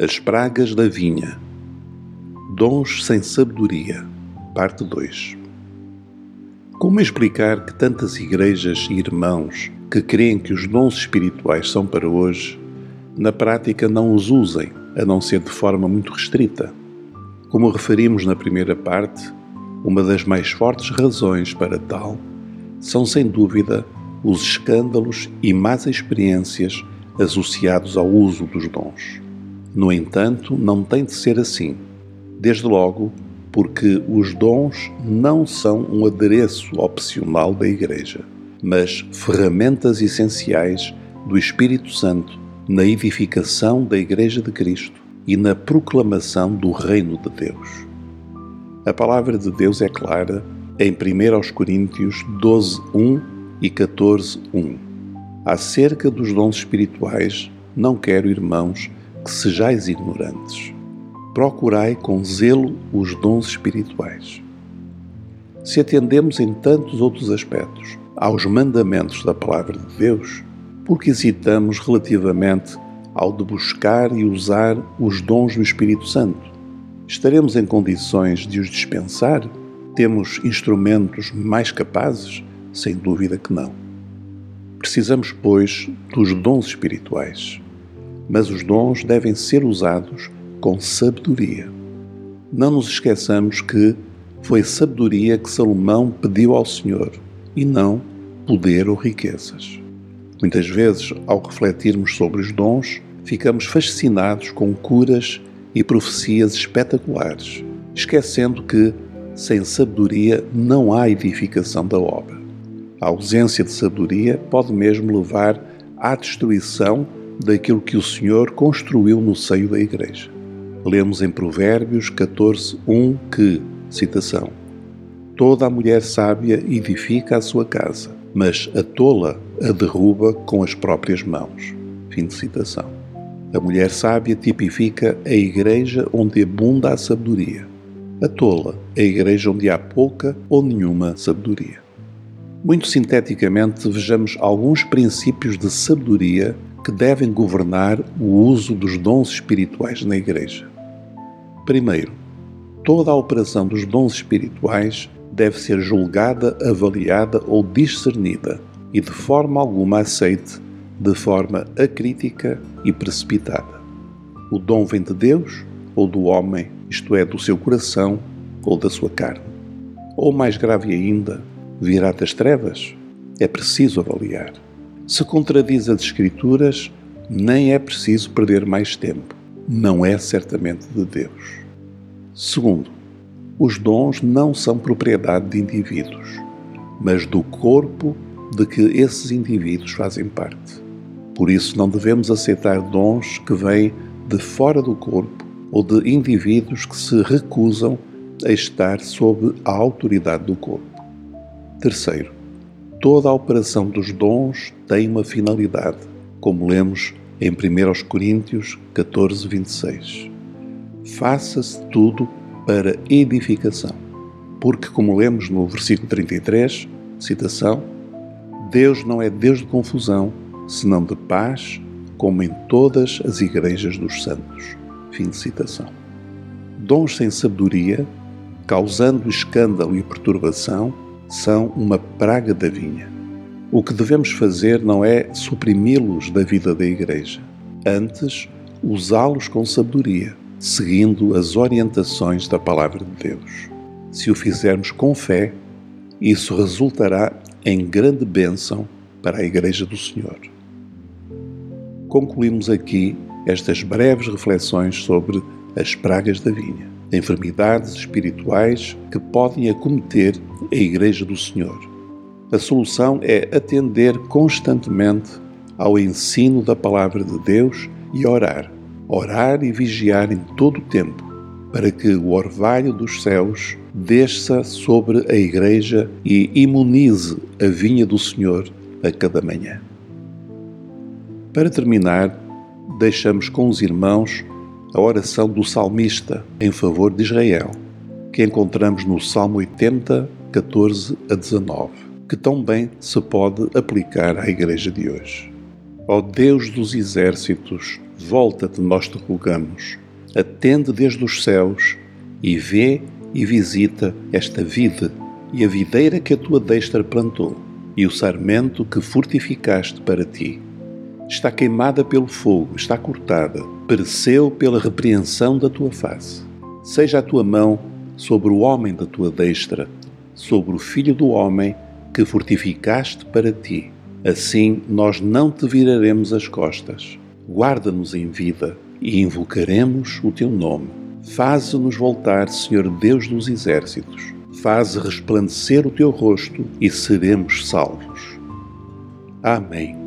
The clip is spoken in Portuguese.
As pragas da vinha. Dons sem sabedoria. Parte 2. Como explicar que tantas igrejas e irmãos que creem que os dons espirituais são para hoje, na prática não os usem, a não ser de forma muito restrita? Como referimos na primeira parte, uma das mais fortes razões para tal são, sem dúvida, os escândalos e más experiências associados ao uso dos dons. No entanto, não tem de ser assim. Desde logo, porque os dons não são um adereço opcional da Igreja, mas ferramentas essenciais do Espírito Santo na edificação da Igreja de Cristo e na proclamação do Reino de Deus. A palavra de Deus é clara em 1 Coríntios 12, 1 e 14, 1. Acerca dos dons espirituais, não quero, irmãos, que sejais ignorantes. Procurai com zelo os dons espirituais. Se atendemos em tantos outros aspectos aos mandamentos da Palavra de Deus, porque hesitamos relativamente ao de buscar e usar os dons do Espírito Santo? Estaremos em condições de os dispensar? Temos instrumentos mais capazes? Sem dúvida que não. Precisamos, pois, dos dons espirituais mas os dons devem ser usados com sabedoria. Não nos esqueçamos que foi sabedoria que Salomão pediu ao Senhor e não poder ou riquezas. Muitas vezes, ao refletirmos sobre os dons, ficamos fascinados com curas e profecias espetaculares, esquecendo que, sem sabedoria, não há edificação da obra. A ausência de sabedoria pode mesmo levar à destruição daquilo que o Senhor construiu no seio da Igreja. Lemos em Provérbios 14, 1 que, citação, Toda a mulher sábia edifica a sua casa, mas a tola a derruba com as próprias mãos. Fim de citação. A mulher sábia tipifica a igreja onde abunda a sabedoria. A tola, a igreja onde há pouca ou nenhuma sabedoria. Muito sinteticamente, vejamos alguns princípios de sabedoria que devem governar o uso dos dons espirituais na Igreja. Primeiro, toda a operação dos dons espirituais deve ser julgada, avaliada ou discernida e de forma alguma aceite de forma acrítica e precipitada. O dom vem de Deus ou do homem, isto é, do seu coração ou da sua carne. Ou mais grave ainda, virá das trevas? É preciso avaliar. Se contradiz as Escrituras, nem é preciso perder mais tempo. Não é certamente de Deus. Segundo, os dons não são propriedade de indivíduos, mas do corpo de que esses indivíduos fazem parte. Por isso, não devemos aceitar dons que vêm de fora do corpo ou de indivíduos que se recusam a estar sob a autoridade do corpo. Terceiro, Toda a operação dos dons tem uma finalidade, como lemos em 1 Coríntios 14, 26. Faça-se tudo para edificação. Porque, como lemos no versículo 33, citação, Deus não é Deus de confusão, senão de paz, como em todas as igrejas dos santos. Fim de citação. Dons sem sabedoria, causando escândalo e perturbação, são uma praga da vinha. O que devemos fazer não é suprimi-los da vida da Igreja, antes usá-los com sabedoria, seguindo as orientações da Palavra de Deus. Se o fizermos com fé, isso resultará em grande bênção para a Igreja do Senhor. Concluímos aqui estas breves reflexões sobre as pragas da vinha enfermidades espirituais que podem acometer a Igreja do Senhor. A solução é atender constantemente ao ensino da Palavra de Deus e orar. Orar e vigiar em todo o tempo, para que o orvalho dos céus desça sobre a Igreja e imunize a vinha do Senhor a cada manhã. Para terminar, deixamos com os irmãos a oração do salmista em favor de Israel, que encontramos no Salmo 80, 14 a 19, que tão bem se pode aplicar à Igreja de hoje. Ó Deus dos exércitos, Volta-te, nós te rogamos. Atende desde os céus e vê e visita esta vide e a videira que a tua destra plantou e o sarmento que fortificaste para ti. Está queimada pelo fogo, está cortada, pereceu pela repreensão da tua face. Seja a tua mão sobre o homem da tua destra, sobre o filho do homem que fortificaste para ti. Assim nós não te viraremos as costas. Guarda-nos em vida e invocaremos o teu nome. Faze-nos voltar, Senhor Deus dos exércitos. Faze resplandecer o teu rosto e seremos salvos. Amém.